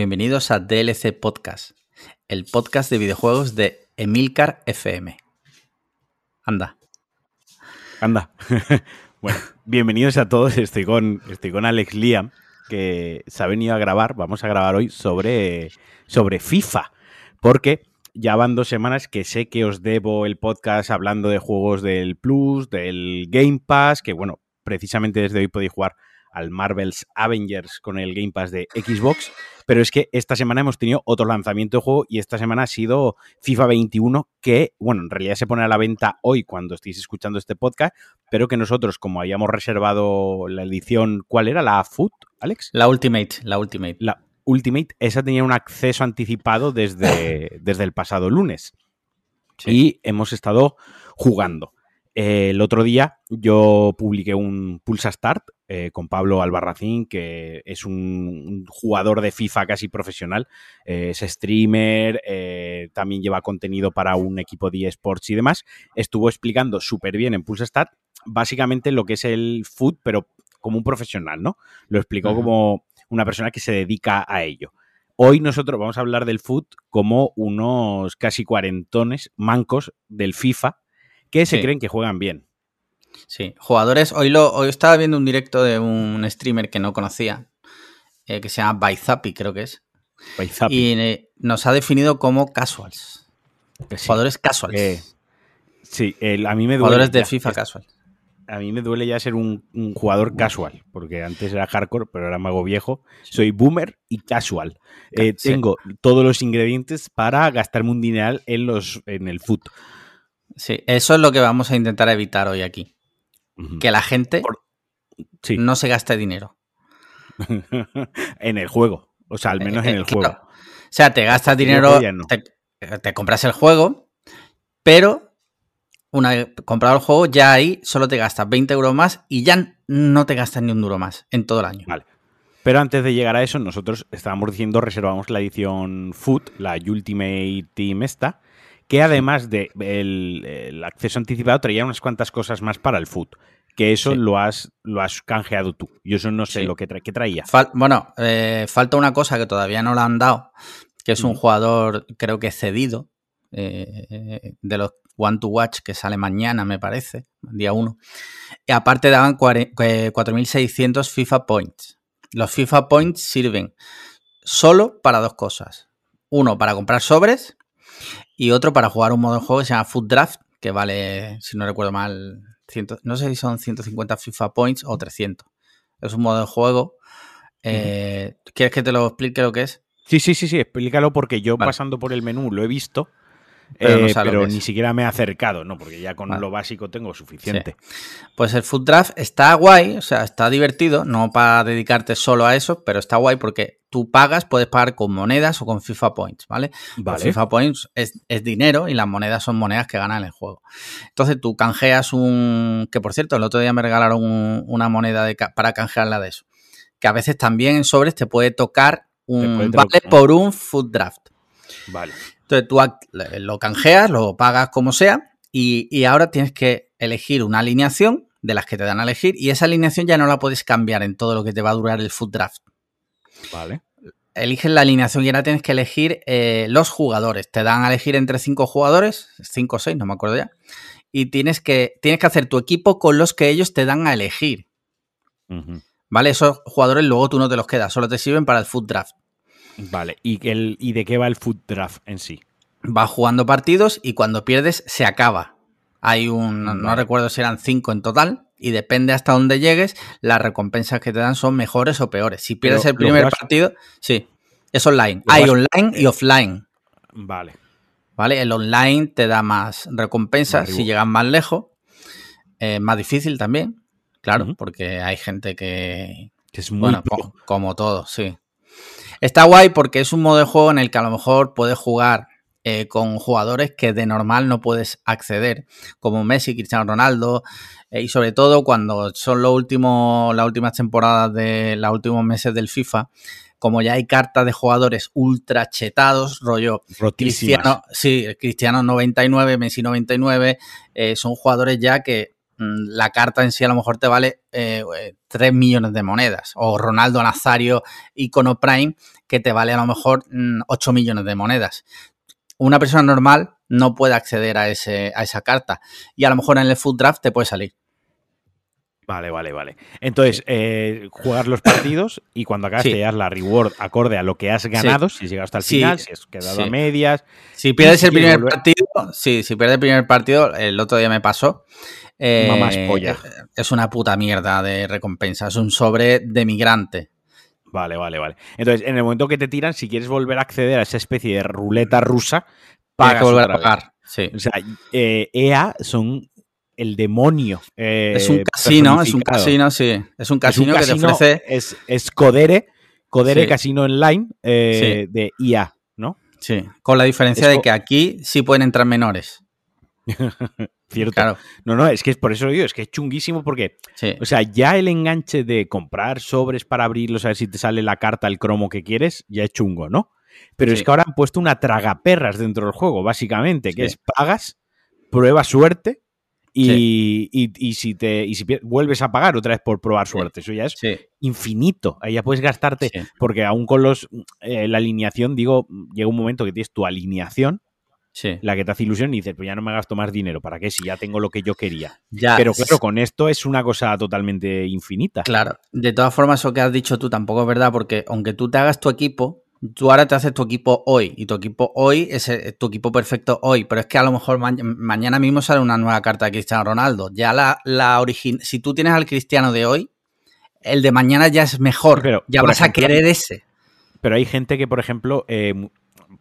Bienvenidos a DLC Podcast, el podcast de videojuegos de Emilcar FM. Anda. Anda. bueno, bienvenidos a todos. Estoy con, estoy con Alex Liam, que se ha venido a grabar. Vamos a grabar hoy sobre, sobre FIFA. Porque ya van dos semanas que sé que os debo el podcast hablando de juegos del Plus, del Game Pass, que bueno, precisamente desde hoy podéis jugar al Marvel's Avengers con el Game Pass de Xbox, pero es que esta semana hemos tenido otro lanzamiento de juego y esta semana ha sido FIFA 21, que, bueno, en realidad se pone a la venta hoy cuando estéis escuchando este podcast, pero que nosotros, como habíamos reservado la edición, ¿cuál era? ¿La Foot, Alex? La Ultimate, la Ultimate. La Ultimate, esa tenía un acceso anticipado desde, desde el pasado lunes. Y hemos estado jugando. El otro día yo publiqué un Pulsa Start eh, con Pablo Albarracín, que es un, jugador de FIFA casi profesional, eh, es streamer, eh, también lleva contenido para un equipo de esports y demás. Estuvo explicando súper bien en Pulse Start básicamente lo que es el foot, pero como un profesional, ¿no? Lo explicó como una persona que se dedica a ello. Hoy nosotros vamos a hablar del foot como unos casi cuarentones mancos del FIFA que se creen que juegan bien. Sí, jugadores. Hoy, lo, hoy estaba viendo un directo de un streamer que no conocía, eh, que se llama Baizapi, creo que es. Baizapi. Y eh, nos ha definido como casuals. Jugadores casuals. Eh, sí, a mí me duele. Jugadores de FIFA casual. A mí me duele ya ser un, jugador casual, porque antes era hardcore, pero ahora me hago viejo. Soy boomer y casual. Tengo todos los ingredientes para gastarme un dineral en, los, en el foot. Sí, eso es lo que vamos a intentar evitar hoy aquí que la gente no se gaste dinero. en el juego. O sea, al menos en el juego. O sea, te gastas dinero, te, compras el juego, pero una vez comprado el juego, ya ahí solo te gastas 20 euros más y ya no te gastas ni un duro más en todo el año. Vale. Pero antes de llegar a eso, nosotros estábamos diciendo, reservamos la edición Foot, la Ultimate Team esta, que además del de el acceso anticipado traía unas cuantas cosas más para el foot. Que eso lo, has, lo has canjeado tú. Yo eso no sé lo que, traía. bueno, eh, falta una cosa que todavía no le han dado, que es un mm. jugador, creo que cedido, eh, de los One to Watch que sale mañana, me parece, día 1. Y aparte daban 4.600 eh, FIFA Points. Los FIFA Points sirven solo para dos cosas. Uno, para comprar sobres y otro para jugar un modo de juego que se llama Food Draft, que vale, si no recuerdo mal, no sé si son 150 FIFA Points o 300. Es un modo de juego. Eh, ¿Quieres que te lo explique lo que es? Sí, sí, sí, sí, explícalo porque yo pasando por el menú lo he visto pero, eh, ni siquiera me he acercado, ¿no? Porque ya con lo básico tengo suficiente. Pues el Food Draft está guay, o sea, está divertido, no para dedicarte solo a eso, pero está guay porque tú pagas, puedes pagar con monedas o con FIFA Points, ¿vale? FIFA Points es, dinero y las monedas son monedas que ganan el juego. Entonces tú canjeas un... que por cierto, el otro día me regalaron una moneda de, para canjearla de eso. Que a veces también en sobres te puede tocar un... vale por un Food Draft. Vale. Entonces tú lo canjeas, lo pagas como sea y, ahora tienes que elegir una alineación de las que te dan a elegir y esa alineación ya no la puedes cambiar en todo lo que te va a durar el food draft. Vale. Eliges la alineación y ahora tienes que elegir eh, los jugadores. Te dan a elegir entre cinco jugadores, cinco o seis, no me acuerdo ya. Y tienes que, tienes que hacer tu equipo con los que ellos te dan a elegir. ¿Vale? Esos jugadores luego tú no te los quedas, solo te sirven para el food draft. Vale, ¿Y, el, ¿y de qué va el foot draft en sí? Va jugando partidos y cuando pierdes se acaba. Hay un, no recuerdo si eran cinco en total, y depende hasta dónde llegues, las recompensas que te dan son mejores o peores. Si pierdes el primer partido, sí, es online. Hay online y offline. Vale. Vale, el online te da más recompensas si llegas más lejos. Eh, más difícil también, claro, porque hay gente que, es muy bueno, como todo, sí. Está guay porque es un modo de juego en el que a lo mejor puedes jugar eh, con jugadores que de normal no puedes acceder, como Messi, Cristiano Ronaldo, eh, y sobre todo cuando son los últimos, las últimas temporadas de los últimos meses del FIFA, como ya hay cartas de jugadores ultra chetados, rollo Cristiano, sí, Cristiano 99, Messi 99, eh, son jugadores ya que la carta en sí a lo mejor te vale eh, 3 millones de monedas. O Ronaldo Nazario Icono Prime, que te vale a lo mejor 8 mm, millones de monedas. Una persona normal no puede acceder a, ese, a esa carta. Y a lo mejor en el Food Draft te puede salir. Vale, vale, vale. Entonces, eh, jugar los partidos y cuando acabas te das la reward acorde a lo que has ganado, si has llegado hasta el final, si has quedado a medias. Si pierdes el primer partido, sí, si pierdes el primer partido, el otro día me pasó. Eh, polla. Es una puta mierda de recompensa, es un sobre de migrante. Vale, vale, vale. Entonces, en el momento que te tiran, si quieres volver a acceder a esa especie de ruleta rusa, para que volver a pagar. Sí. O sea, EA e son el demonio. es un eh, casino, es un casino, sí. Es un casino, que te ofrece. Es, es Codere, Codere Casino Online eh, de IA, ¿no? Sí, con la diferencia de que aquí sí pueden entrar menores. Cierto. Claro. No, no, es que es por eso lo digo, es que es chunguísimo porque, o sea, ya el enganche de comprar sobres para abrirlos a ver si te sale la carta, el cromo que quieres, ya es chungo, ¿no? Pero es que ahora han puesto una tragaperras dentro del juego, básicamente, que es pagas, prueba suerte y, si te y si vuelves a pagar otra vez por probar suerte, eso ya es infinito. Ahí ya puedes gastarte, porque aún con los eh, la alineación, digo, llega un momento que tienes tu alineación, la que te hace ilusión y dices, pues ya no me gasto más dinero, ¿para qué? Si ya tengo lo que yo quería. Pero claro, con esto es una cosa totalmente infinita. Claro, de todas formas, eso que has dicho tú tampoco es verdad, porque aunque tú te hagas tu equipo, tú ahora te haces tu equipo hoy y tu equipo hoy es eh, tu equipo perfecto hoy, pero es que a lo mejor mañana mismo sale una nueva carta de Cristiano Ronaldo. Ya la, la si tú tienes al Cristiano de hoy, el de mañana ya es mejor, pero, ya vas a querer ese. Pero hay gente que, por ejemplo, eh,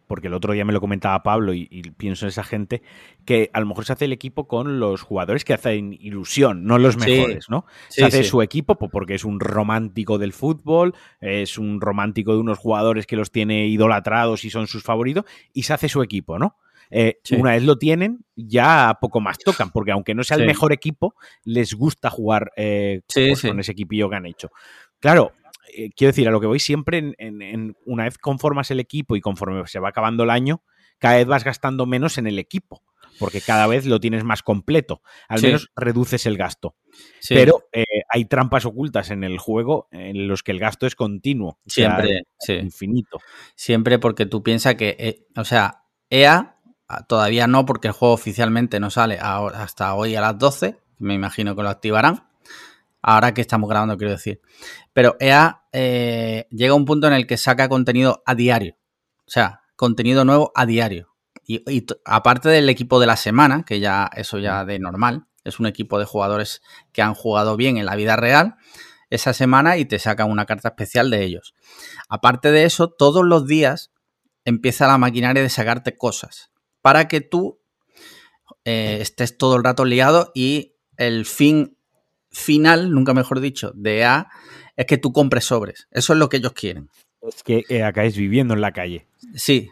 porque el otro día me lo comentaba Pablo y, pienso en esa gente, que a lo mejor se hace el equipo con los jugadores que hacen ilusión, no los mejores, ¿no? se hace su equipo porque es un romántico del fútbol, es un romántico de unos jugadores que los tiene idolatrados y son sus favoritos, y se hace su equipo, ¿no? Eh, una vez lo tienen, ya poco más tocan, porque aunque no sea el mejor equipo, les gusta jugar eh, pues, con ese equipillo que han hecho. Claro, eh, quiero decir, a lo que voy siempre, en, una vez conformas el equipo y conforme se va acabando el año, cada vez vas gastando menos en el equipo, porque cada vez lo tienes más completo. Al menos reduces el gasto. Pero eh, hay trampas ocultas en el juego en los que el gasto es continuo. Siempre, infinito. Siempre porque tú piensas que, eh, o sea, EA ah, todavía no, porque el juego oficialmente no sale hasta hoy a las 12. Me imagino que lo activarán. Ahora que estamos grabando, quiero decir. Pero EA eh, llega un punto en el que saca contenido a diario. O sea, contenido nuevo a diario. Y, aparte del equipo de la semana, que ya eso ya de normal, es un equipo de jugadores que han jugado bien en la vida real esa semana y te saca una carta especial de ellos. Aparte de eso, todos los días empieza la maquinaria de sacarte cosas para que tú eh, estés todo el rato liado y el fin final, nunca mejor dicho, de A es que tú compres sobres. Eso es lo que ellos quieren. Es que eh, acabáis viviendo en la calle. Sí.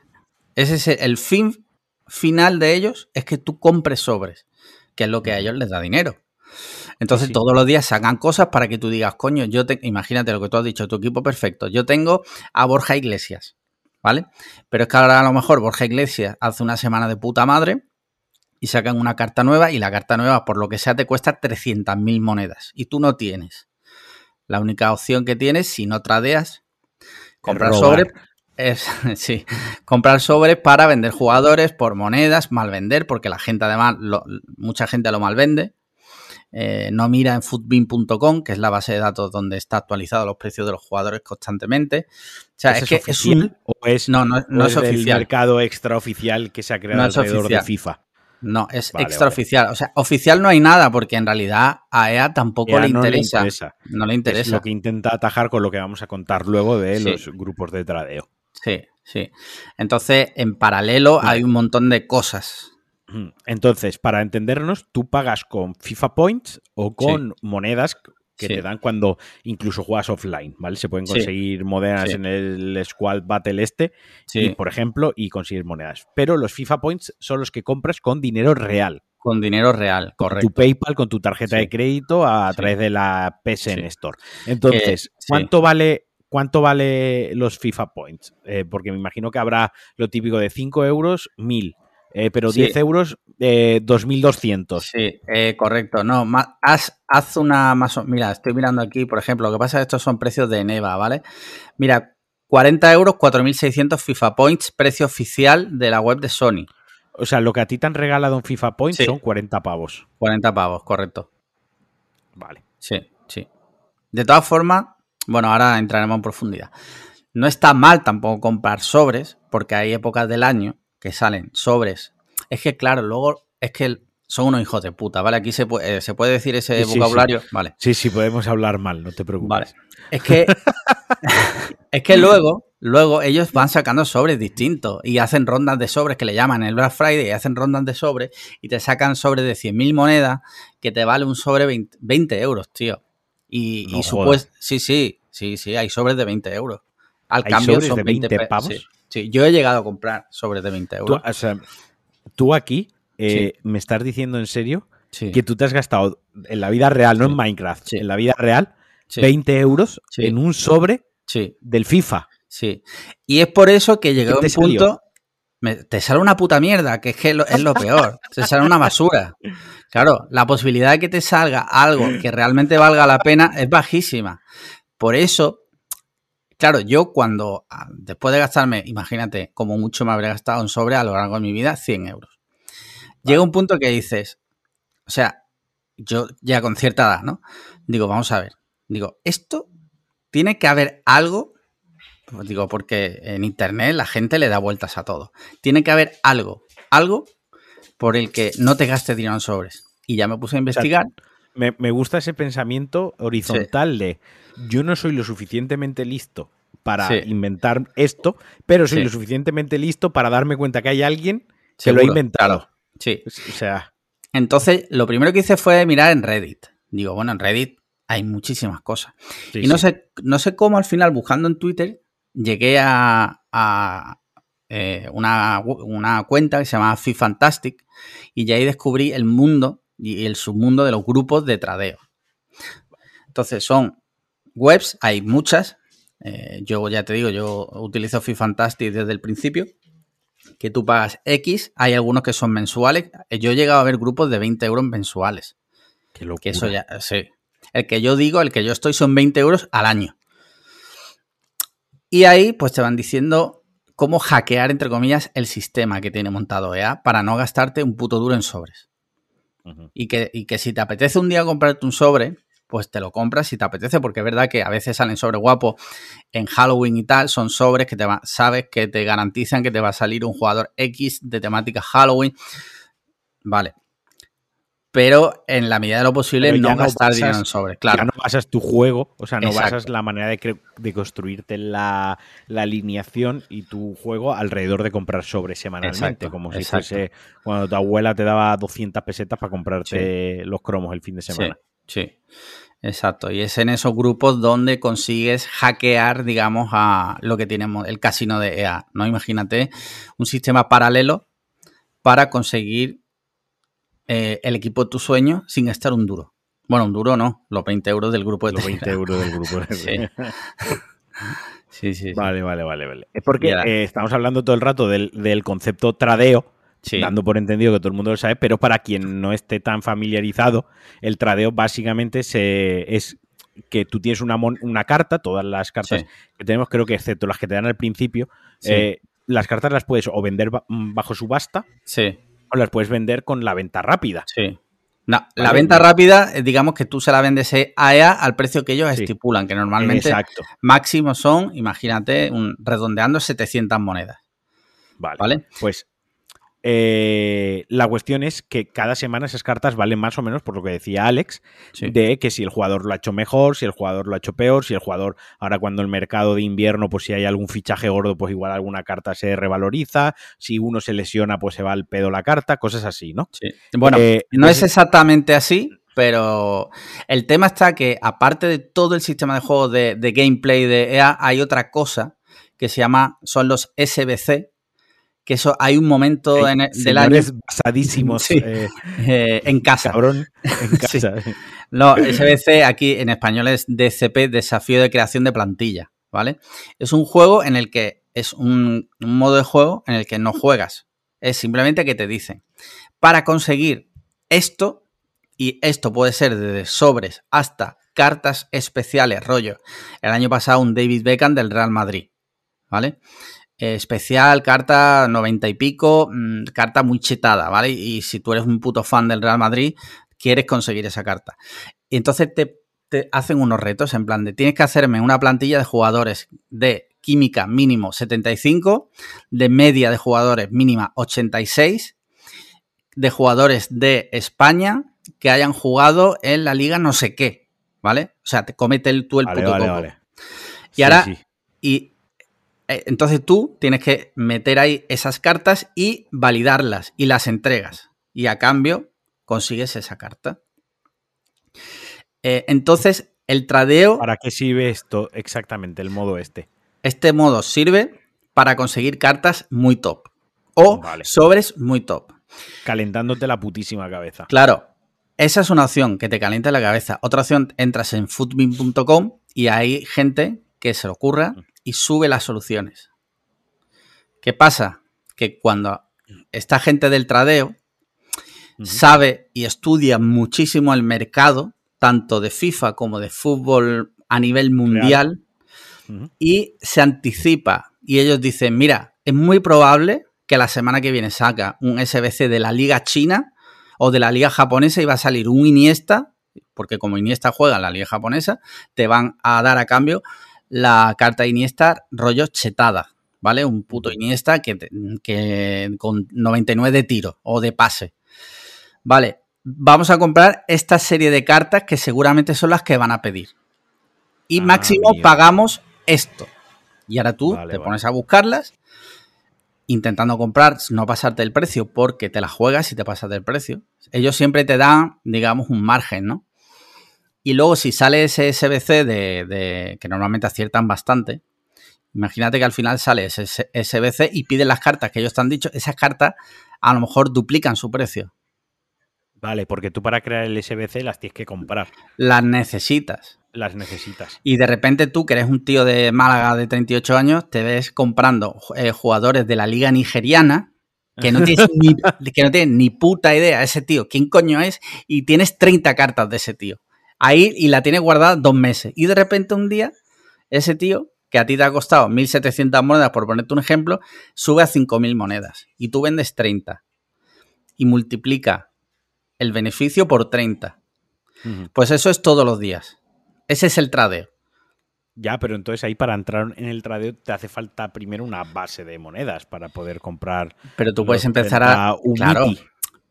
Ese es el fin final de ellos, es que tú compres sobres, que es lo que a ellos les da dinero. Entonces todos los días sacan cosas para que tú digas, coño, yo te... imagínate lo que tú has dicho, tu equipo perfecto. Yo tengo a Borja Iglesias, ¿vale? Pero es que ahora a lo mejor Borja Iglesias hace una semana de puta madre y sacan una carta nueva y la carta nueva, por lo que sea, te cuesta 300.000 monedas y tú no tienes. La única opción que tienes, si no tradeas, comprar sobres, es, sí, comprar sobres para vender jugadores por monedas, mal vender, porque la gente además, mucha gente lo mal vende. Eh, no mira en footbin.com, que es la base de datos donde está actualizado los precios de los jugadores constantemente. O sea, es, que es un... o es no, no, no es oficial. mercado extraoficial que se ha creado alrededor de FIFA. No, es extraoficial. O sea, oficial no hay nada porque en realidad a EA tampoco le, interesa. No le interesa. Es lo que intenta atajar con lo que vamos a contar luego de los grupos de tradeo. Sí, sí. Entonces, en paralelo hay un montón de cosas. Entonces, para entendernos, tú pagas con FIFA Points o con monedas que te dan cuando incluso juegas offline, ¿vale? Se pueden conseguir monedas en el Squad Battle este, por ejemplo, y conseguir monedas. Pero los FIFA Points son los que compras con dinero real. Con dinero real, correcto. tu PayPal, con tu tarjeta de crédito a través de la PSN Store. Entonces, ¿cuánto vale ¿cuánto vale los FIFA Points? Eh, porque me imagino que habrá lo típico de 5 euros, 1000. Eh, pero Sí. 10 euros, eh, 2.200. Sí, eh, correcto. No, haz, haz una más. Mira, estoy mirando aquí, por ejemplo, lo que pasa es que estos son precios de Neva, ¿vale? Mira, 40 euros, 4.600 FIFA Points, precio oficial de la web de Sony. O sea, lo que a ti te han regalado en FIFA Point Sí. son 40 pavos. 40 pavos, correcto. Vale. Sí, sí. De todas formas, bueno, ahora entraremos en profundidad. No está mal tampoco comprar sobres, porque hay épocas del año que salen sobres. Es que, claro, luego es que son unos hijos de puta, ¿vale? Aquí se puede, eh, ¿se puede decir ese Sí, sí, vocabulario, ¿vale? Sí, sí, podemos hablar mal, no te preocupes. Vale. Es que, es que luego, luego ellos van sacando sobres distintos y hacen rondas de sobres que le llaman el Black Friday y hacen rondas de sobres y te sacan sobres de 100.000 monedas que te vale un sobre 20, 20 euros, tío. Y, No y jodas. supues- sí, sí, sí, sí, hay sobres de 20 euros. Al ¿Hay cambio sobres son de 20 20 pe- pavos? Sí, sí, yo he llegado a comprar sobres de 20 Tú, euros. o sea, tú aquí eh, me estás diciendo en serio Sí, que tú te has gastado en la vida real, no en Minecraft, en la vida real, sí, 20 euros en un sobre del FIFA. Sí. Y es por eso que llegué a ¿Qué un salió? punto. me- te sale una puta mierda, que es que lo- es lo peor. Te sale una basura. Claro, la posibilidad de que te salga algo que realmente valga la pena es bajísima. Por eso, claro, yo cuando, ah, después de gastarme, imagínate, como mucho me habré gastado en sobre a lo largo de mi vida, 100 euros. Llega un punto que dices, o sea, yo ya con cierta edad, ¿no? Digo, vamos a ver. Digo, esto tiene que haber algo pues digo, porque en internet la gente le da vueltas a todo. Tiene que haber algo, algo por el que no te gastes dinero en sobres. Y ya me puse a investigar. Me, me gusta ese pensamiento horizontal de yo no soy lo suficientemente listo para Sí. inventar esto, pero soy Sí. lo suficientemente listo para darme cuenta que hay alguien que Seguro, lo ha inventado. Sí. O sea, Entonces, lo primero que hice fue mirar en Reddit. Digo, bueno, en Reddit hay muchísimas cosas. y no sé, no sé cómo al final, buscando en Twitter, llegué a, a, eh, una, una cuenta que se llama FiFantastic y ya ahí descubrí el mundo y el submundo de los grupos de tradeo. Entonces son webs, hay muchas. eh, yo ya te digo, yo utilizo FiFantastic desde el principio. Que tú pagas X, hay algunos que son mensuales. Yo he llegado a ver grupos de 20 euros mensuales. Qué. Que eso ya, sí. El que yo digo, el que yo estoy son 20 euros al año. Y ahí pues te van diciendo cómo hackear, entre comillas, el sistema que tiene montado EA para no gastarte un puto duro en sobres. Y que, y que si te apetece un día comprarte un sobre, pues te lo compras si te apetece, porque es verdad que a veces salen sobres guapos en Halloween y tal, son sobres que te va- sabes que te garantizan que te va a salir un jugador X de temática Halloween. Vale. Pero en la medida de lo posible no no gastar basas- dinero en sobres, claro. Ya no basas tu juego, o sea, no Exacto. basas la manera de, de construirte la, la alineación y tu juego alrededor de comprar sobres semanalmente, Exacto, como si exacto. fuese cuando tu abuela te daba 200 pesetas para comprarte los cromos el fin de semana. Sí, sí, exacto. Y es en esos grupos donde consigues hackear, digamos, a lo que tenemos el casino de EA. ¿no? Imagínate un sistema paralelo para conseguir eh, el equipo de tu sueño sin gastar un duro. Bueno, un duro no, los 20 euros del grupo de Los 20 Telegram. euros del grupo. Sí. Sí, sí, sí. Vale, vale, vale, vale. Es porque eh, estamos hablando todo el rato del, del concepto tradeo, Sí. dando por entendido que todo el mundo lo sabe, pero para quien no esté tan familiarizado, el tradeo básicamente se, es que tú tienes una, mon- una carta, todas las cartas Sí. que tenemos, creo que excepto las que te dan al principio, Sí. eh, las cartas las puedes o vender mm, bajo subasta Sí, o las puedes vender con la venta rápida. sí. No, la venta rápida, eh, digamos que tú se la vendes a EA al precio que ellos Sí. estipulan, que normalmente Exacto. máximo son, imagínate, un, redondeando 700 monedas. Vale. ¿Vale? Pues eh, la cuestión es que cada semana esas cartas valen más o menos, por lo que decía Alex, Sí. de que si el jugador lo ha hecho mejor, si el jugador lo ha hecho peor, si el jugador, ahora cuando el mercado de invierno, pues si hay algún fichaje gordo, pues igual alguna carta se revaloriza, si uno se lesiona, pues se va al pedo la carta, cosas así, ¿no? Sí. Bueno, Eh, no es entonces- exactamente así, pero el tema está que, aparte de todo el sistema de juego de, de gameplay de EA, hay otra cosa que se llama, son los SBC, que eso hay un momento en el- del año basadísimos Sí. eh, eh, en casa. cabrón en Sí. casa. No, SBC aquí en español es DCP, Desafío de Creación de Plantilla, ¿vale? Es un juego en el que es un, un modo de juego en el que no juegas Es simplemente que te dicen, para conseguir esto, y esto puede ser desde sobres hasta cartas especiales, rollo. El año pasado un David Beckham del Real Madrid, ¿vale? Eh, especial, carta 90 y pico, mm, carta muy chetada, ¿vale? Y si tú eres un puto fan del Real Madrid, quieres conseguir esa carta. Y entonces te, te hacen unos retos en plan de tienes que hacerme una plantilla de jugadores de química mínimo 75, de media de jugadores mínima 86, de jugadores de España que hayan jugado en la liga no sé qué, ¿vale? O sea, te comete el, tú el Vale, puto vale, coco. vale. Y Sí, ahora, sí. y entonces tú tienes que meter ahí esas cartas y validarlas y las entregas. Y a cambio consigues esa carta. Eh, entonces, el tradeo, ¿Para qué sirve esto exactamente, el modo este? este modo sirve para conseguir cartas muy top. O Vale. sobres muy top. Calentándote la putísima cabeza. Claro, esa es una opción que te calienta la cabeza. Otra opción, entras en footbin.com y hay gente que se le ocurra y sube las soluciones. ¿Qué pasa? Que cuando esta gente del tradeo sabe y estudia muchísimo el mercado, tanto de FIFA como de fútbol a nivel mundial, y se anticipa. Y ellos dicen, mira, es muy probable que la semana que viene saca un SBC de la liga china o de la liga japonesa y va a salir un Iniesta, porque como Iniesta juega en la liga japonesa, te van a dar a cambio la carta Iniesta rollo chetada, ¿vale? Un puto Iniesta que, que con 99 de tiro o de pase. Vale, vamos a comprar esta serie de cartas que seguramente son las que van a pedir. Y Ah, máximo pagamos esto. Y ahora tú Vale, te vale. pones a buscarlas, intentando comprar, no pasarte el precio, porque te la juegas y te pasas del precio. Ellos siempre te dan, digamos, un margen, ¿no? Y luego si sale ese SBC de, de- que normalmente aciertan bastante, imagínate que al final sale ese SBC y piden las cartas que ellos te han dicho, esas cartas a lo mejor duplican su precio. Vale, porque tú para crear el SBC las tienes que comprar. Las necesitas. Las necesitas. Y de repente tú, que eres un tío de Málaga de 38 años, te ves comprando eh, jugadores de la liga nigeriana que no, tienes ni, que no tienes ni puta idea ese tío, quién coño es, y tienes 30 cartas de ese tío. Ahí y la tienes guardada dos meses. Y de repente un día, ese tío, que a ti te ha costado 1.700 monedas, por ponerte un ejemplo, sube a 5.000 monedas. Y tú vendes 30. Y multiplica el beneficio por 30. Ujú. Pues eso es todos los días. Ese es el tradeo. Ya, pero entonces ahí para entrar en el tradeo te hace falta primero una base de monedas para poder comprar. Pero tú puedes empezar a. 30 Umiti. Claro.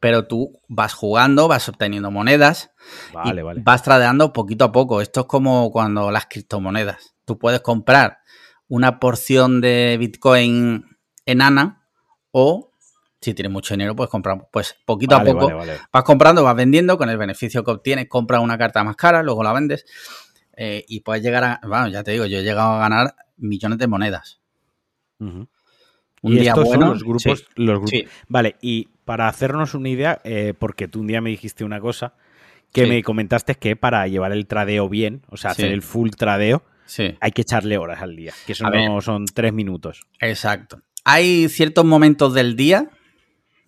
Pero tú vas jugando, vas obteniendo monedas Vale, y vale. vas tradeando poquito a poco. Esto es como cuando las criptomonedas. Tú puedes comprar una porción de Bitcoin enana o si tienes mucho dinero puedes comprar pues poquito Vale, a poco. vale, vale. Vas comprando, vas vendiendo con el beneficio que obtienes, compras una carta más cara, luego la vendes eh, y puedes llegar a, bueno, ya te digo, yo he llegado a ganar millones de monedas. Ujú. Un y día estos bueno, son los grupos. sí. los grupos. Sí. Vale, y para hacernos una idea, eh, porque tú un día me dijiste una cosa que Sí. me comentaste que para llevar el tradeo bien, o sea, hacer Sí. el full tradeo, Sí. hay que echarle horas al día, que eso no son tres minutos. Exacto. Hay ciertos momentos del día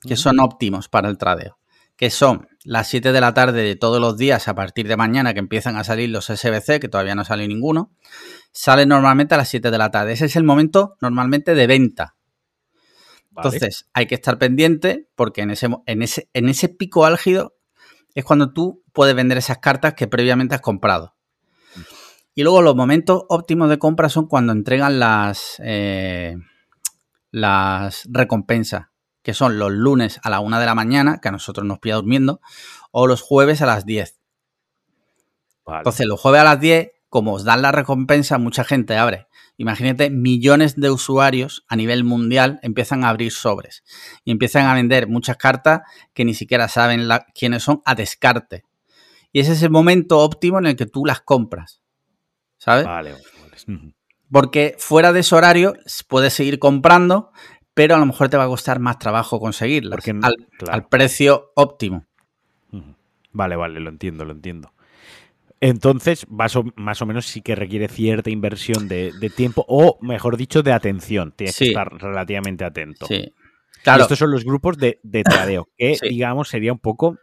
que son óptimos para el tradeo, que son las 7 de la tarde de todos los días a partir de mañana que empiezan a salir los SBC, que todavía no salió ninguno, salen normalmente a las 7 de la tarde. Ese es el momento normalmente de venta. Vale. Entonces hay que estar pendiente porque en ese, en, ese, en ese pico álgido es cuando tú puedes vender esas cartas que previamente has comprado. Y luego los momentos óptimos de compra son cuando entregan las, eh, las recompensas, que son los lunes a la 1 de la mañana, que a nosotros nos pilla durmiendo, o los jueves a las 10. Vale. Entonces, los jueves a las 10, como os dan la recompensa, mucha gente abre. Imagínate, millones de usuarios a nivel mundial empiezan a abrir sobres y empiezan a vender muchas cartas que ni siquiera saben la- quiénes son a descarte. Y ese es el momento óptimo en el que tú las compras. ¿Sabes? Vale, vale. Porque fuera de ese horario puedes seguir comprando, pero a lo mejor te va a costar más trabajo conseguirlas Porque, al, claro. al precio óptimo. Vale, vale, lo entiendo, lo entiendo. Entonces, más o, más o menos sí que requiere cierta inversión de, de tiempo, o mejor dicho, de atención. Tienes Sí. que estar relativamente atento. Sí. Claro. estos son los grupos de, tradeo, que digamos sería un poco,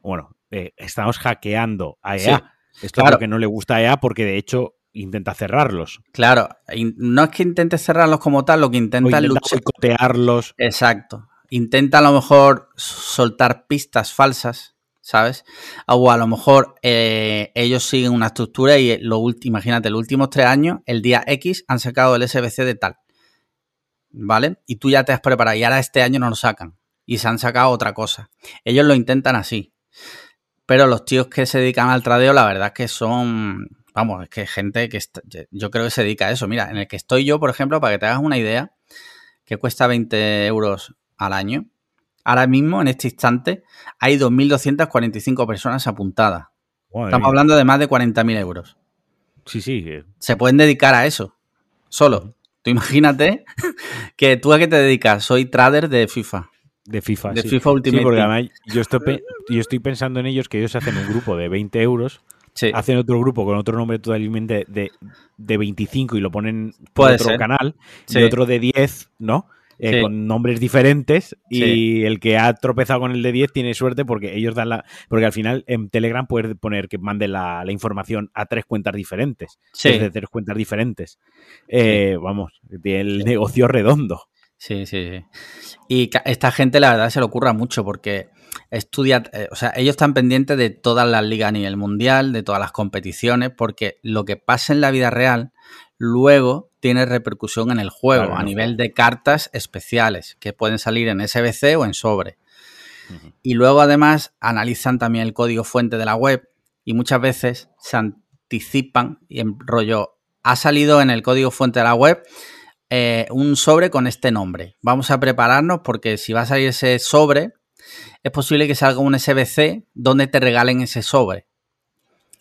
bueno, eh, estamos hackeando a EA. Esto es lo que no le gusta a EA porque de hecho intenta cerrarlos. Claro, no es que intente cerrarlos como tal, lo que intenta, es boicotearlos. Exacto. Intenta a lo mejor soltar pistas falsas, ¿sabes? O a lo mejor eh, ellos siguen una estructura y lo imagínate, los últimos tres años, el día X han sacado el SBC de tal. ¿Vale? Y tú ya te has preparado y ahora este año no lo sacan. Y se han sacado otra cosa. Ellos lo intentan así. Pero los tíos que se dedican al tradeo, la verdad es que son vamos, es que gente que yo creo que se dedica a eso. Mira, en el que estoy yo, por ejemplo, para que te hagas una idea, que cuesta 20 euros al año, ahora mismo, en este instante, hay 2.245 personas apuntadas. Estamos hablando de más de 40.000 euros. Sí, sí. Se pueden dedicar a eso, solo. Tú imagínate que tú a qué te dedicas, soy trader de FIFA. De FIFA, de FIFA Ultimate. Sí, porque además yo estoy, yo estoy pensando en ellos que ellos hacen un grupo de 20 euros hacen otro grupo con otro nombre totalmente de, de 25 y lo ponen por otro canal, y otro de 10, ¿no? Eh, con nombres diferentes y el que ha tropezado con el de 10 tiene suerte porque ellos dan la... Porque al final en Telegram puedes poner que mande la, información a tres cuentas diferentes. de tres cuentas diferentes. Eh, vamos, el negocio redondo. Sí, sí, sí. Y esta gente la verdad se le ocurra mucho porque estudia, eh, o sea, ellos están pendientes de todas las ligas a nivel mundial, de todas las competiciones, porque lo que pasa en la vida real luego tiene repercusión en el juego a nivel de cartas especiales que pueden salir en SBC o en sobre. Y luego además analizan también el código fuente de la web y muchas veces se anticipan y en rollo, ha salido en el código fuente de la web eh, un sobre con este nombre. Vamos a prepararnos porque si va a salir ese sobre, es posible que salga un SBC donde te regalen ese sobre.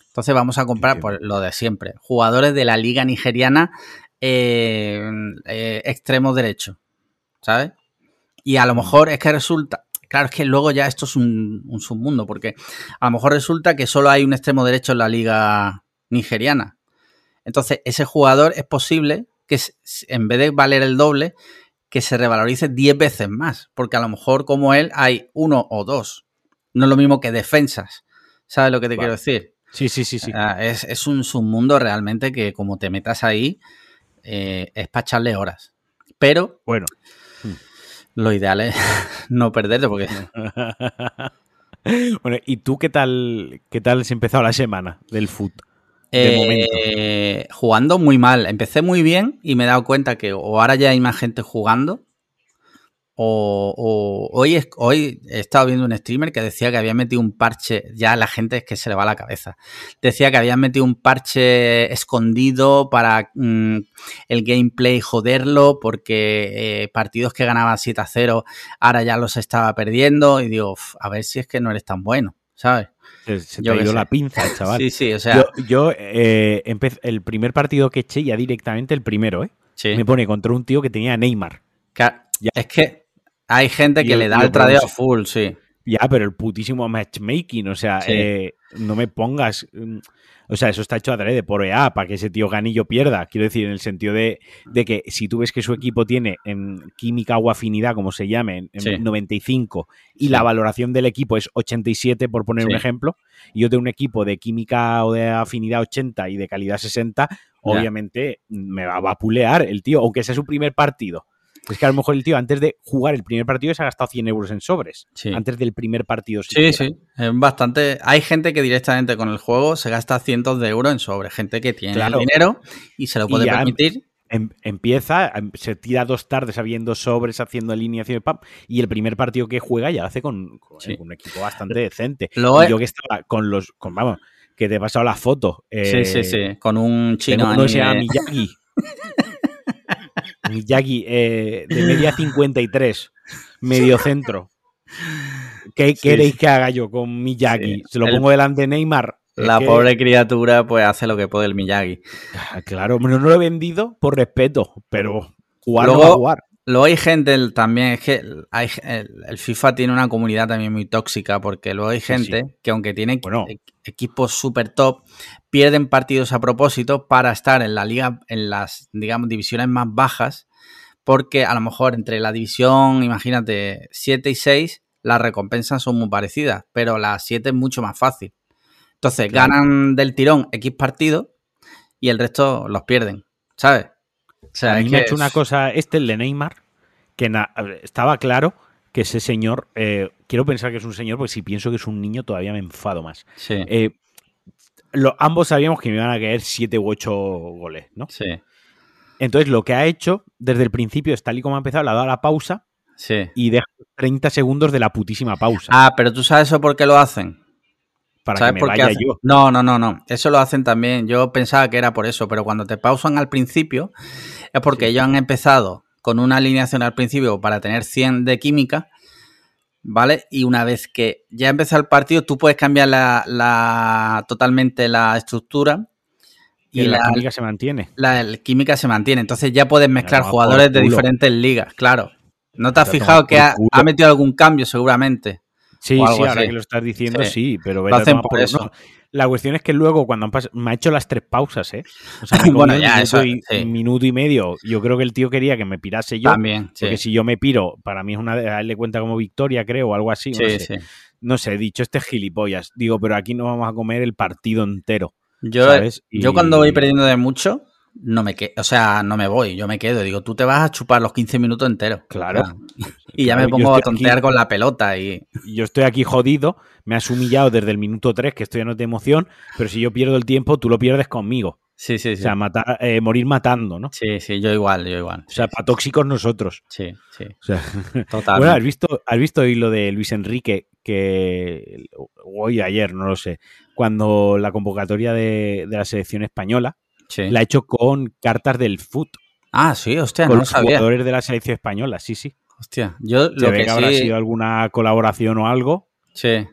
Entonces vamos a comprar por lo de siempre. Jugadores de la liga nigeriana eh, eh, extremo derecho. ¿Sabes? Y a lo mejor es que resulta, claro, es que luego ya esto es un, un, submundo, porque a lo mejor resulta que solo hay un extremo derecho en la liga nigeriana. Entonces, ese jugador es posible que en vez de valer el doble, que se revalorice 10 veces más, porque a lo mejor como él hay uno o dos. No es lo mismo que defensas. ¿Sabes lo que te quiero decir? Sí, sí, sí, sí. Ah, es, un submundo realmente que como te metas ahí, eh, es para echarle horas. Pero bueno, lo ideal es no perderte porque... bueno, ¿y tú qué tal, qué tal has empezado la semana del fútbol? Eh, jugando muy mal. Empecé muy bien y me he dado cuenta que o ahora ya hay más gente jugando. O, hoy, hoy he estado viendo un streamer que decía que había metido un parche. Ya la gente es que se le va la cabeza. Decía que habían metido un parche escondido para mm, el gameplay joderlo. Porque eh, partidos que ganaban 7 a 0 ahora ya los estaba perdiendo. Y digo, a ver si es que no eres tan bueno, ¿sabes? Se, te ha ido la pinza, chaval. Sí, sí, o sea. Yo, eh, el primer partido que eché, ya directamente el primero, ¿eh? Me pone contra un tío que tenía Neymar. Es que hay gente que le da el tradeo full, sí. Ya, pero el putísimo matchmaking, o sea, eh, no me pongas. Mm, o sea, eso está hecho a de por EA, para que ese tío ganillo pierda. Quiero decir, en el sentido de, que si tú ves que su equipo tiene en química o afinidad, como se llame, en, 95, y la valoración del equipo es 87, por poner un ejemplo, y yo tengo un equipo de química o de afinidad 80 y de calidad 60, obviamente me va a pulear el tío, aunque sea su primer partido. Es que a lo mejor el tío antes de jugar el primer partido se ha gastado 100 euros en sobres. Antes del primer partido. Sí, sí. Bastante. Hay gente que directamente con el juego se gasta cientos de euros en sobres. Gente que tiene el dinero y se lo puede permitir. Em, empieza, em, se tira dos tardes habiendo sobres, haciendo alineación y el primer partido que juega ya lo hace con, un equipo bastante decente. yo que estaba con los. Con, vamos, que te he pasado la foto. sí, sí, sí. Eh, con un chino. Uno se llama Miyagi. Miyagi, eh, de media 53, medio centro. ¿Qué queréis que haga yo con Miyagi? Se lo pongo delante de Neymar. La pobre criatura, pues hace lo que puede el Miyagi. Ah, claro, no, lo he vendido por respeto, pero jugar Luego, jugar. Luego hay gente también, es que hay, el, FIFA tiene una comunidad también muy tóxica, porque luego hay gente que aunque tiene equipos super top, pierden partidos a propósito para estar en la liga, en las, digamos, divisiones más bajas, porque a lo mejor entre la división, imagínate, 7 y 6, las recompensas son muy parecidas, pero la 7 es mucho más fácil. Entonces, ganan del tirón X partidos y el resto los pierden, ¿sabes? O sea, a mí me ha hecho una cosa, este, el de Neymar, que estaba claro que ese señor, eh, quiero pensar que es un señor, porque si pienso que es un niño todavía me enfado más. Sí. Eh, ambos sabíamos que me iban a caer 7 u 8 goles, ¿no? Sí. Entonces, lo que ha hecho desde el principio es tal y como ha empezado, le ha dado la pausa sí. y deja 30 segundos de la putísima pausa. Ah, pero tú sabes eso por qué lo hacen. Para que me por qué vaya yo. No, no, no, no. Eso lo hacen también. Yo pensaba que era por eso, pero cuando te pausan al principio es porque ellos han empezado con una alineación al principio para tener 100 de química, ¿vale? Y una vez que ya empezó el partido, tú puedes cambiar la, totalmente la estructura. Y, la, química se mantiene. La, química se mantiene. Entonces ya puedes mezclar jugadores de diferentes ligas, claro. ¿No te has fijado que ha, metido algún cambio seguramente? Sí, sí, ahora que lo estás diciendo, sí, pero lo hacen por eso. La cuestión es que luego, cuando han me ha hecho las tres pausas, ¿eh? O sea, bueno, ya, minuto eso. Y, minuto y medio. Yo creo que el tío quería que me pirase yo. También, Porque si yo me piro, para mí es una. A él le cuenta como victoria, creo, o algo así. Sí, no sé. sí. No sé, he dicho este gilipollas. Digo, pero aquí no vamos a comer el partido entero. Yo, ¿sabes? yo cuando voy perdiendo de mucho, no me quedo, o sea, no me voy, yo me quedo. Digo, tú te vas a chupar los 15 minutos enteros. Claro. Y ya me pongo a tontear con la pelota y... Yo estoy aquí jodido, me has humillado desde el minuto 3, que estoy no de emoción, pero si yo pierdo el tiempo, tú lo pierdes conmigo. Sí, sí, sí. O sea, matar, eh, morir matando, ¿no? Sí, sí, yo igual, yo igual. O sea, sí, para tóxicos nosotros. Sí, sí. O sea, Total. bueno, ¿has visto, ¿has visto hoy lo de Luis Enrique? Que hoy, ayer, no lo sé, cuando la convocatoria de, de la selección española sí. la ha hecho con cartas del foot. Ah, sí, hostia, con no lo los sabía. jugadores de la selección española, sí, sí. Hostia, yo Se lo ve que, que habrá sí... sido alguna colaboración o algo. Sí.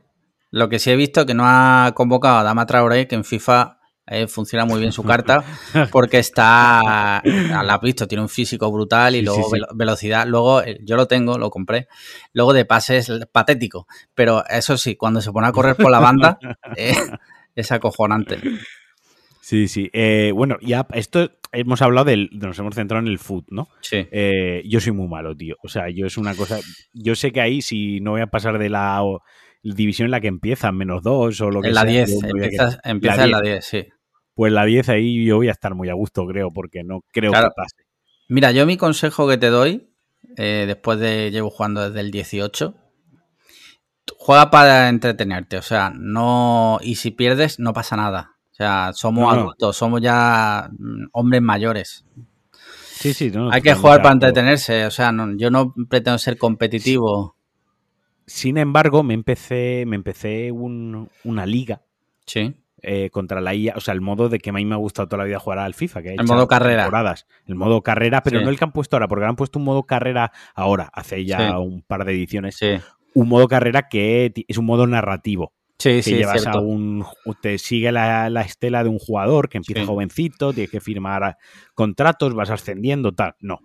Lo que sí he visto que no ha convocado a Dama Traoré, que en FIFA eh, funciona muy bien su carta, porque está, la has visto, tiene un físico brutal y Sí, luego sí, sí. velo- velocidad. Luego, eh, yo lo tengo, lo compré. Luego de pase es patético, pero eso sí, cuando se pone a correr por la banda, eh, es acojonante. Sí, sí. Eh, bueno, ya esto hemos hablado del. Nos hemos centrado en el foot, ¿no? Sí. Eh, yo soy muy malo, tío. O sea, yo es una cosa. Yo sé que ahí, si no voy a pasar de la o- división en la que empieza, menos dos o lo que En la sea, 10, yo me voy a empieza, quedar. empieza La en la 10. 10, sí. Pues la 10 ahí yo voy a estar muy a gusto, creo, porque no creo Claro. que pase. Mira, yo mi consejo que te doy, eh, después de llevo jugando desde el 18, tú juega para entretenerte, o sea, no, y si pierdes, no pasa nada. O sea, somos No, no. adultos, somos ya mm, hombres mayores. Sí, sí, no, Hay que jugar para entretenerse, o sea, yo no pretendo ser competitivo. Sin embargo, me empecé, me empecé un- una liga Sí, eh, contra la IA, o sea, el modo de que a mí me ha gustado toda la vida jugar al FIFA, que El modo carrera. temporadas. El modo carrera, pero Sí. no el que han puesto ahora, porque han puesto un modo carrera ahora, hace ya Sí. un par de ediciones. sí, Un modo carrera que es un modo narrativo. Sí, Que sí, llevas cierto. a un. Te sigue la, la estela de un jugador que empieza Sí. jovencito, tienes que firmar contratos, vas ascendiendo, tal. No.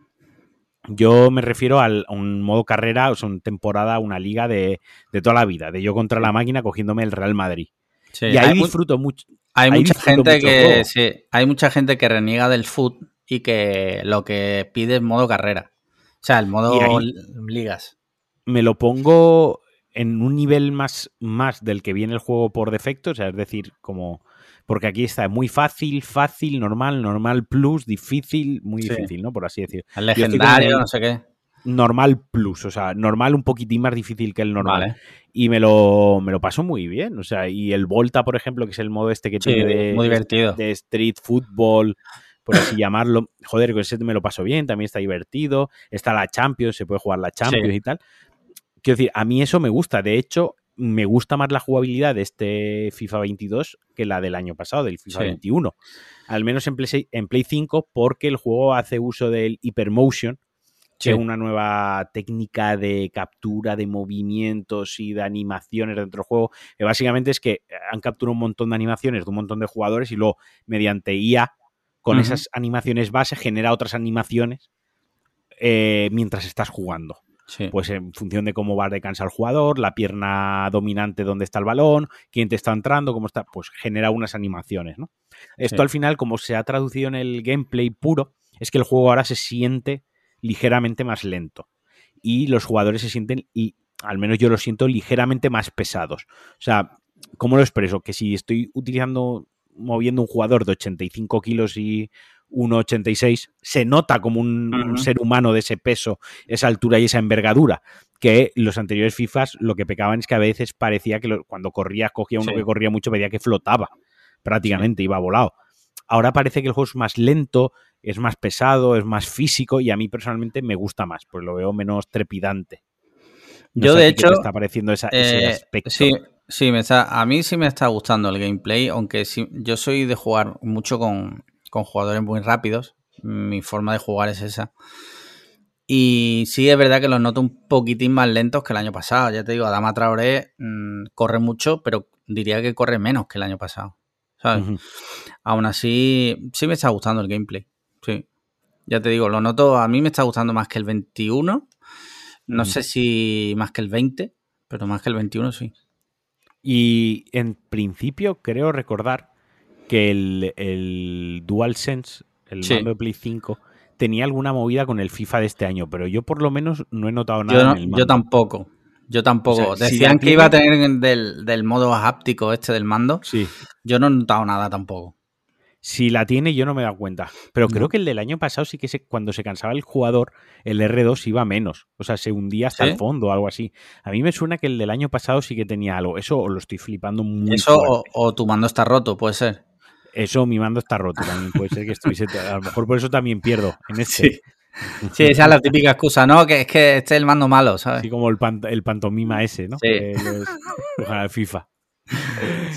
Yo me refiero al- a un modo carrera, o sea, una temporada, una liga de, de toda la vida, de yo contra la máquina cogiéndome el Real Madrid. Sí, y ahí disfruto mucho. hay mucha gente que sí, hay mucha gente que reniega del foot y que lo que pide es modo carrera. O sea, el modo ligas. me lo pongo en un nivel más, más del que viene el juego por defecto, o sea, es decir, como porque aquí está muy fácil, fácil, normal, normal plus, difícil, muy Sí. difícil, ¿no? Por así decir. El legendario, no sé qué. Normal plus, o sea, normal un poquitín más difícil que el normal. Vale. Y me lo, me lo paso muy bien, o sea, y el Volta, por ejemplo, que es el modo este que Sí, tiene de, muy divertido. de street football, por así llamarlo. Joder, con ese me lo paso bien, también está divertido. Está la Champions, se puede jugar la Champions Sí. y tal. Quiero decir, a mí eso me gusta. De hecho, me gusta más la jugabilidad de este FIFA 22 que la del año pasado, del FIFA Sí. 21. Al menos en Play, en Play 5, porque el juego hace uso del Hypermotion, que Sí. es una nueva técnica de captura de movimientos y de animaciones dentro del juego. Que básicamente es que han capturado un montón de animaciones de un montón de jugadores y luego, mediante IA, con esas animaciones base, genera otras animaciones eh, mientras estás jugando. Sí. Pues en función de cómo va de cansa el jugador, la pierna dominante donde está el balón, quién te está entrando, cómo está, pues genera unas animaciones, ¿no? Esto Sí. al final, como se ha traducido en el gameplay puro, es que el juego ahora se siente ligeramente más lento. Y los jugadores se sienten, y al menos yo lo siento, ligeramente más pesados. O sea, ¿cómo lo expreso? Que si estoy utilizando, moviendo un jugador de 85 kilos y 1,86, se nota como un, un, ser humano de ese peso, esa altura y esa envergadura. Que los anteriores FIFAs lo que pecaban es que a veces parecía que lo, cuando corría, cogía uno sí. que corría mucho, veía que flotaba prácticamente, sí. iba volado. Ahora parece que el juego es más lento, es más pesado, es más físico y a mí personalmente me gusta más, pues lo veo menos trepidante. No Yo, de hecho, te está pareciendo esa, eh, ese aspecto. Sí, sí me está, a mí sí me está gustando el gameplay, aunque sí, yo soy de jugar mucho con, con jugadores muy rápidos. Mi forma de jugar es esa. Y sí es verdad que los noto un poquitín más lentos que el año pasado. Ya te digo, Adama Traoré mmm, corre mucho, pero diría que corre menos que el año pasado. ¿Sabes? Uh -huh. Aún así, sí me está gustando el gameplay. Sí. Ya te digo, lo noto, a mí me está gustando más que el 21. No uh -huh. sé si más que el 20, pero más que el 21 sí. Y en principio creo recordar que el, el DualSense, el sí. mando de Play 5, tenía alguna movida con el FIFA de este año, pero yo por lo menos no he notado nada. Yo, no, en el mando. yo tampoco. Yo tampoco. O sea, Decían si que iba a tener del, del, modo háptico este del mando. Sí. Yo no he notado nada tampoco. Si la tiene, yo no me he dado cuenta. Pero no. creo que el del año pasado sí que se, cuando se cansaba el jugador, el R2 iba menos. O sea, se hundía hasta ¿Sí? el fondo o algo así. A mí me suena que el del año pasado sí que tenía algo. Eso lo estoy flipando muy Eso o, o, tu mando está roto, puede ser. Eso, mi mando está roto también. Puede ser que estuviese. A lo mejor por eso también pierdo en este. Sí. Sí, esa es la típica excusa, ¿no? Que es que este es el mando malo, ¿sabes? Así como el, el pantomima ese, ¿no? Sí. el FIFA. Sí,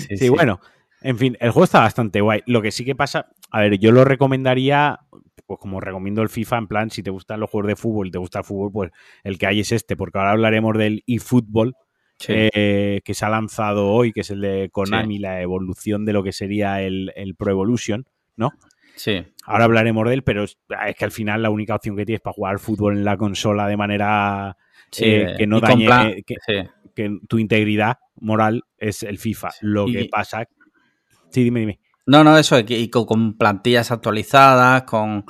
sí, sí, bueno. En fin, el juego está bastante guay. Lo que sí que pasa, a ver, yo lo recomendaría, pues como recomiendo el FIFA, en plan, si te gustan los juegos de fútbol y te gusta el fútbol, pues el que hay es este, porque ahora hablaremos del eFootball, sí. eh, que se ha lanzado hoy, que es el de Konami, sí. la evolución de lo que sería el, el Pro Evolution, ¿no? Sí. Ahora hablaremos de él, pero es, es, que al final la única opción que tienes para jugar fútbol en la consola de manera sí, eh, que no dañe eh, que, tu integridad moral es el FIFA. Lo y, que pasa. Sí, dime, dime. No, no, eso, y con plantillas actualizadas, con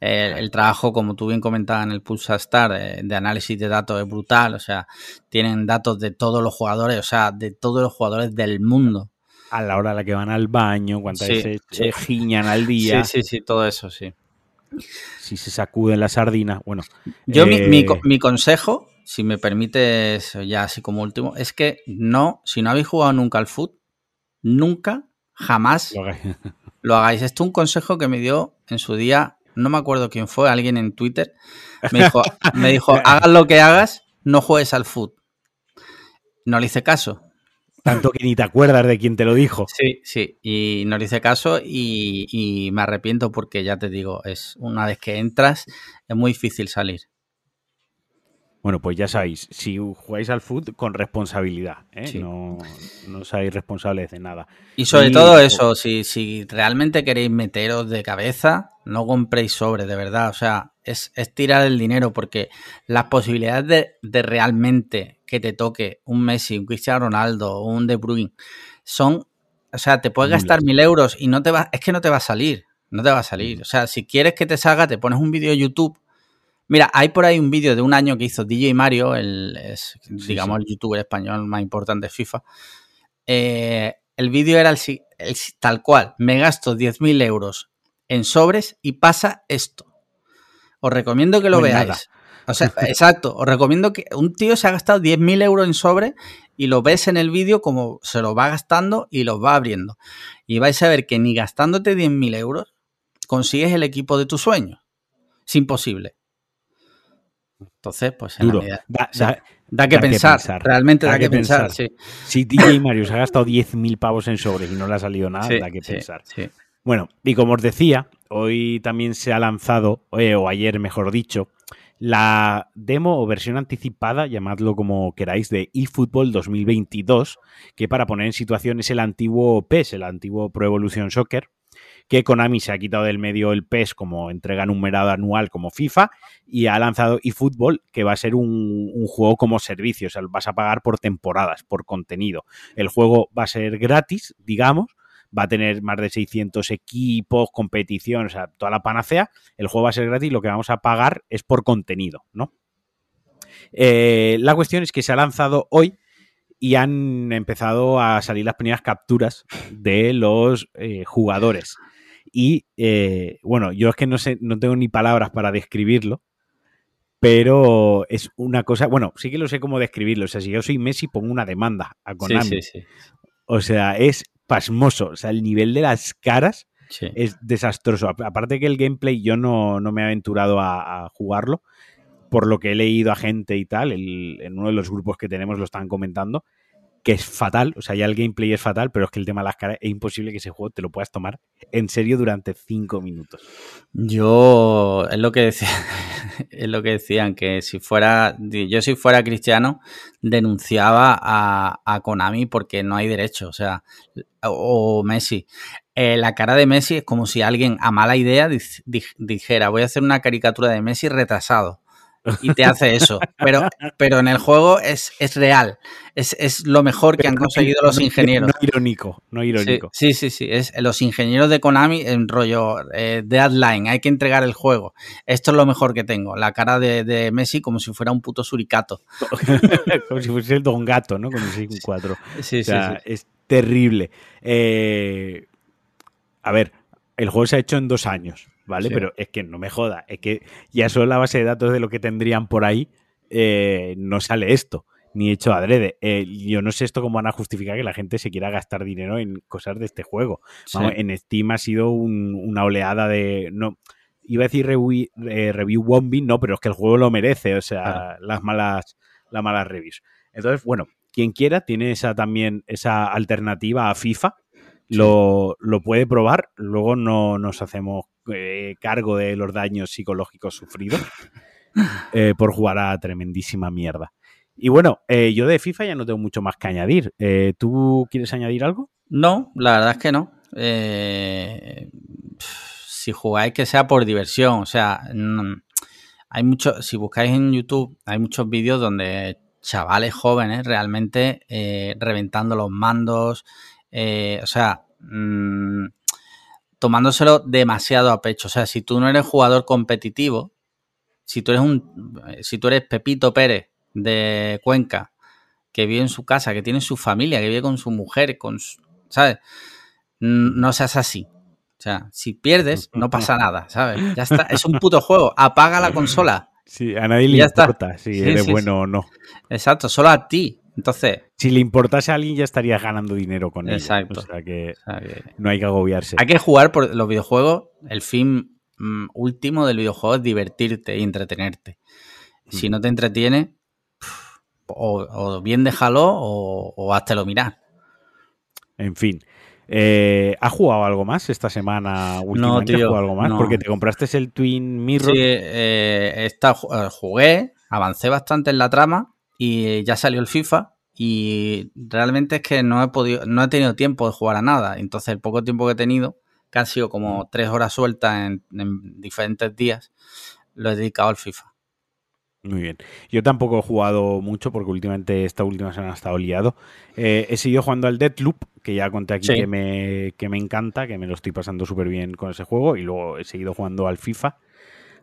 el, el trabajo, como tú bien comentabas en el Pulsar Star, de, de, análisis de datos es brutal, o sea, tienen datos de todos los jugadores, o sea, de todos los jugadores del mundo a la hora a la que van al baño, cuántas sí, veces sí. giñan al día. Sí, sí, sí, todo eso, sí. Si se sacuden la sardina, bueno. Yo, eh... mi, mi, mi, consejo, si me permites, ya así como último, es que no, si no habéis jugado nunca al foot, nunca, jamás lo hagáis. lo hagáis. Esto es un consejo que me dio en su día, no me acuerdo quién fue, alguien en Twitter, me dijo, me dijo hagas lo que hagas, no juegues al foot. No le hice caso, tanto que ni te acuerdas de quién te lo dijo. Sí, sí, y no le hice caso y, y, me arrepiento porque ya te digo, es una vez que entras es muy difícil salir. Bueno, pues ya sabéis, si jugáis al foot con responsabilidad, ¿eh? sí. no, no seáis responsables de nada. Y sobre y, todo eso, si, si realmente queréis meteros de cabeza, no compréis sobre, de verdad. O sea, es, es tirar el dinero porque las posibilidades de, de, realmente que te toque un Messi, un Cristiano Ronaldo o un De Bruyne son, o sea, te puedes gastar mil euros y no te va, es que no te va a salir, no te va a salir. O sea, si quieres que te salga, te pones un vídeo de YouTube Mira, hay por ahí un vídeo de un año que hizo DJ Mario, el, es, digamos sí. el youtuber español más importante de FIFA. Eh, el vídeo era el, el, tal cual, me gasto 10.000 euros en sobres y pasa esto. Os recomiendo que lo no veáis. Nada. O sea, exacto, os recomiendo que un tío se ha gastado 10.000 euros en sobre y lo ves en el vídeo como se lo va gastando y los va abriendo. Y vais a ver que ni gastándote 10.000 euros consigues el equipo de tu sueño. Es imposible. Entonces, pues en Duro. Medida, da, da, da, que, da pensar, que, pensar, realmente da, que, pensar, pensar, sí. Si DJ Mario se ha gastado 10.000 pavos en sobres y no le ha salido nada, sí, da que pensar. Bueno, y como os decía, hoy también se ha lanzado, eh, o ayer mejor dicho, la demo o versión anticipada, llamadlo como queráis, de eFootball 2022, que para poner en situación es el antiguo PES, el antiguo Pro Evolution Soccer, que Konami se ha quitado del medio el PES como entrega numerada anual como FIFA y ha lanzado eFootball que va a ser un, un, juego como servicio, o sea, vas a pagar por temporadas, por contenido. El juego va a ser gratis, digamos, va a tener más de 600 equipos, competición, o sea, toda la panacea. El juego va a ser gratis, lo que vamos a pagar es por contenido, ¿no? Eh, la cuestión es que se ha lanzado hoy y han empezado a salir las primeras capturas de los eh, jugadores. Y eh, bueno, yo es que no sé, no tengo ni palabras para describirlo, pero es una cosa, bueno, sí que lo sé cómo describirlo. O sea, si yo soy Messi, pongo una demanda a Konami. Sí, sí, sí. O sea, es pasmoso. O sea, el nivel de las caras es desastroso. Aparte que el gameplay yo no, me he aventurado a, jugarlo, por lo que he leído a gente y tal, en uno de los grupos que tenemos lo están comentando, que es fatal, o sea, ya el gameplay es fatal, pero es que el tema de las caras es imposible que ese juego te lo puedas tomar en serio durante cinco minutos. Yo, es lo que decía, es lo que decían, que si fuera, yo si fuera cristiano, denunciaba a, a Konami porque no hay derecho, o sea, o, Messi. Eh, la cara de Messi es como si alguien a mala idea dijera, voy a hacer una caricatura de Messi retrasado y te hace eso. Pero, pero en el juego es, es real. Es, es, lo mejor que han conseguido los ingenieros. No, irónico, no irónico. Sí, sí, sí. Es, los ingenieros de Konami en rollo eh, deadline, hay que entregar el juego. Esto es lo mejor que tengo. La cara de, Messi como si fuera un puto suricato. como si fuese el Don Gato, ¿no? Con el 4. Sí, sí, Es terrible. Eh, a ver, el juego se ha hecho en dos años. ¿Vale? Pero es que no me joda, es que ya solo la base de datos de lo que tendrían por ahí eh, no sale esto, ni hecho adrede. Eh, yo no sé esto cómo van a justificar que la gente se quiera gastar dinero en cosas de este juego. en Steam ha sido una oleada de... No, iba a decir review, eh, review bombing, no, pero es que el juego lo merece, o sea, las malas las malas reviews. Entonces, bueno, quien quiera tiene esa también esa alternativa a FIFA, lo, lo, puede probar, luego no nos hacemos eh, cargo de los daños psicológicos sufridos eh, por jugar a tremendísima mierda. Y bueno, eh, yo de FIFA ya no tengo mucho más que añadir. ¿Tú quieres añadir algo? No, la verdad es que no. si jugáis que sea por diversión, o sea, hay mucho, si buscáis en YouTube, hay muchos vídeos donde chavales jóvenes realmente reventando los mandos, o sea, mmm, tomándoselo demasiado a pecho. O sea, si tú no eres jugador competitivo, si tú eres un, si tú eres Pepito Pérez de Cuenca, que vive en su casa, que tiene su familia, que vive con su mujer, con ¿sabes? No seas así. O sea, si pierdes, no pasa nada, ¿sabes? Ya está, es un puto juego. Apaga la consola. Sí, a nadie le importa si eres bueno o no. Exacto, solo a ti. Entonces. Si le importase a alguien, ya estarías ganando dinero con él. Exacto. O sea, que no hay que agobiarse. Hay que jugar por los videojuegos. El fin mm, último del videojuego es divertirte y entretenerte. Si mm. no te entretiene, o, bien déjalo o, o lo mirar. En fin. Eh, ¿Has jugado algo más esta semana? No, tío, jugado algo más? Porque te compraste el Twin Mirror. Sí, eh, esta, eh, jugué, avancé bastante en la trama y ya salió el FIFA y realmente es que no he podido, no he tenido tiempo de jugar a nada. Entonces el poco tiempo que he tenido, que han sido como tres horas sueltas en, diferentes días, lo he dedicado al FIFA. Muy bien. Yo tampoco he jugado mucho porque últimamente esta última semana ha estado liado. Eh, he seguido jugando al Deathloop, que ya conté aquí que, me, que me encanta, que me lo estoy pasando súper bien con ese juego. Y luego he seguido jugando al FIFA.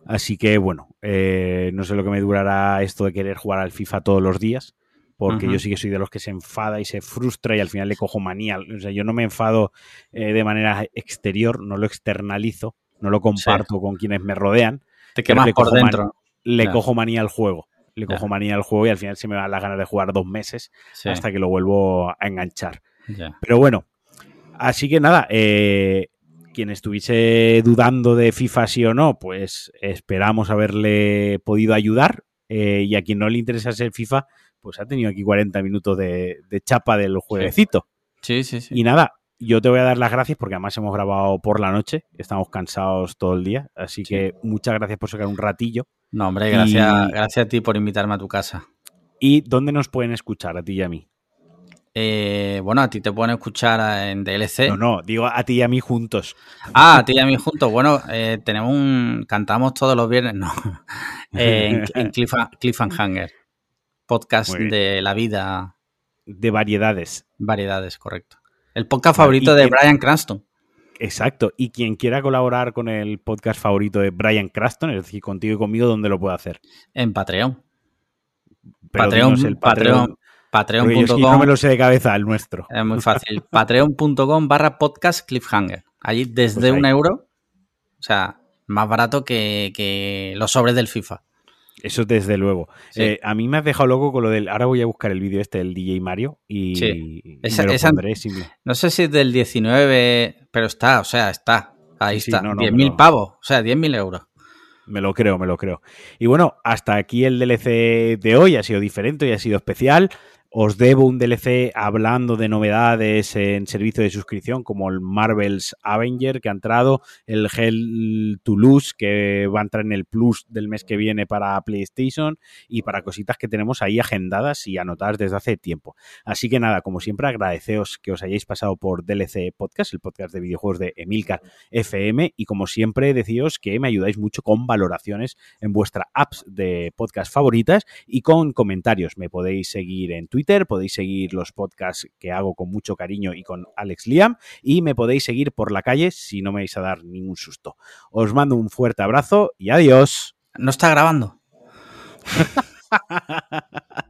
Así que bueno, eh, no sé lo que me durará esto de querer jugar al FIFA todos los días, porque yo sí que soy de los que se enfada y se frustra y al final le cojo manía. O sea, yo no me enfado eh, de manera exterior, no lo externalizo, no lo comparto con quienes me rodean. Te quemas por dentro. le cojo manía al juego. Le cojo manía al juego y al final se me dan las ganas de jugar dos meses hasta que lo vuelvo a enganchar. Pero bueno, así que nada, eh, quien estuviese dudando de FIFA sí o no, pues esperamos haberle podido ayudar. Eh, y a quien no le interesa ser FIFA, pues ha tenido aquí 40 minutos de, chapa del jueguecito. Sí. sí, sí, Y nada, yo te voy a dar las gracias porque además hemos grabado por la noche, estamos cansados todo el día, así que muchas gracias por sacar un ratillo. No, hombre, gracias, gracias a ti por invitarme a tu casa. ¿Y dónde nos pueden escuchar a ti y a mí? Eh, bueno, a ti te pueden escuchar en DLC. No, no, digo a ti y a mí juntos. Ah, a ti y a mí juntos. Bueno, eh, tenemos un. Cantamos todos los viernes, no. Eh, en, Cliffhanger. Podcast de la vida. De variedades. Variedades, correcto. El podcast favorito de Brian Cranston. Exacto. Y quien quiera colaborar con el podcast favorito de Brian Cranston, es decir, contigo y conmigo, ¿dónde lo puede hacer? En Patreon. Patreon, el Patreon. Patreon.com. no me lo sé de cabeza, el nuestro. Es muy fácil. Patreon.com barra podcast cliffhanger. Allí desde pues un euro, o sea, más barato que, los sobres del FIFA. Eso desde luego. Eh, a mí me has dejado loco con lo del. Ahora voy a buscar el vídeo este del DJ Mario y, me lo pondré No sé si es del 19, pero está, o sea, está. Ahí está. 10.000 pavos, o sea, 10.000 euros. Me lo creo, me lo creo. Y bueno, hasta aquí el DLC de hoy. Ha sido diferente y ha sido especial. Os debo un DLC hablando de novedades en servicio de suscripción, como el Marvel's Avenger que ha entrado, el Hell Toulouse que va a entrar en el Plus del mes que viene para PlayStation y para cositas que tenemos ahí agendadas y anotadas desde hace tiempo. Así que nada, como siempre, agradeceos que os hayáis pasado por DLC Podcast, el podcast de videojuegos de Emilcar FM, y como siempre, deciros que me ayudáis mucho con valoraciones en vuestra apps de podcast favoritas y con comentarios. Me podéis seguir en Twitter Twitter, podéis seguir los podcasts que hago con mucho cariño y con Alex Liam y me podéis seguir por la calle si no me vais a dar ningún susto. Os mando un fuerte abrazo y adiós. No está grabando.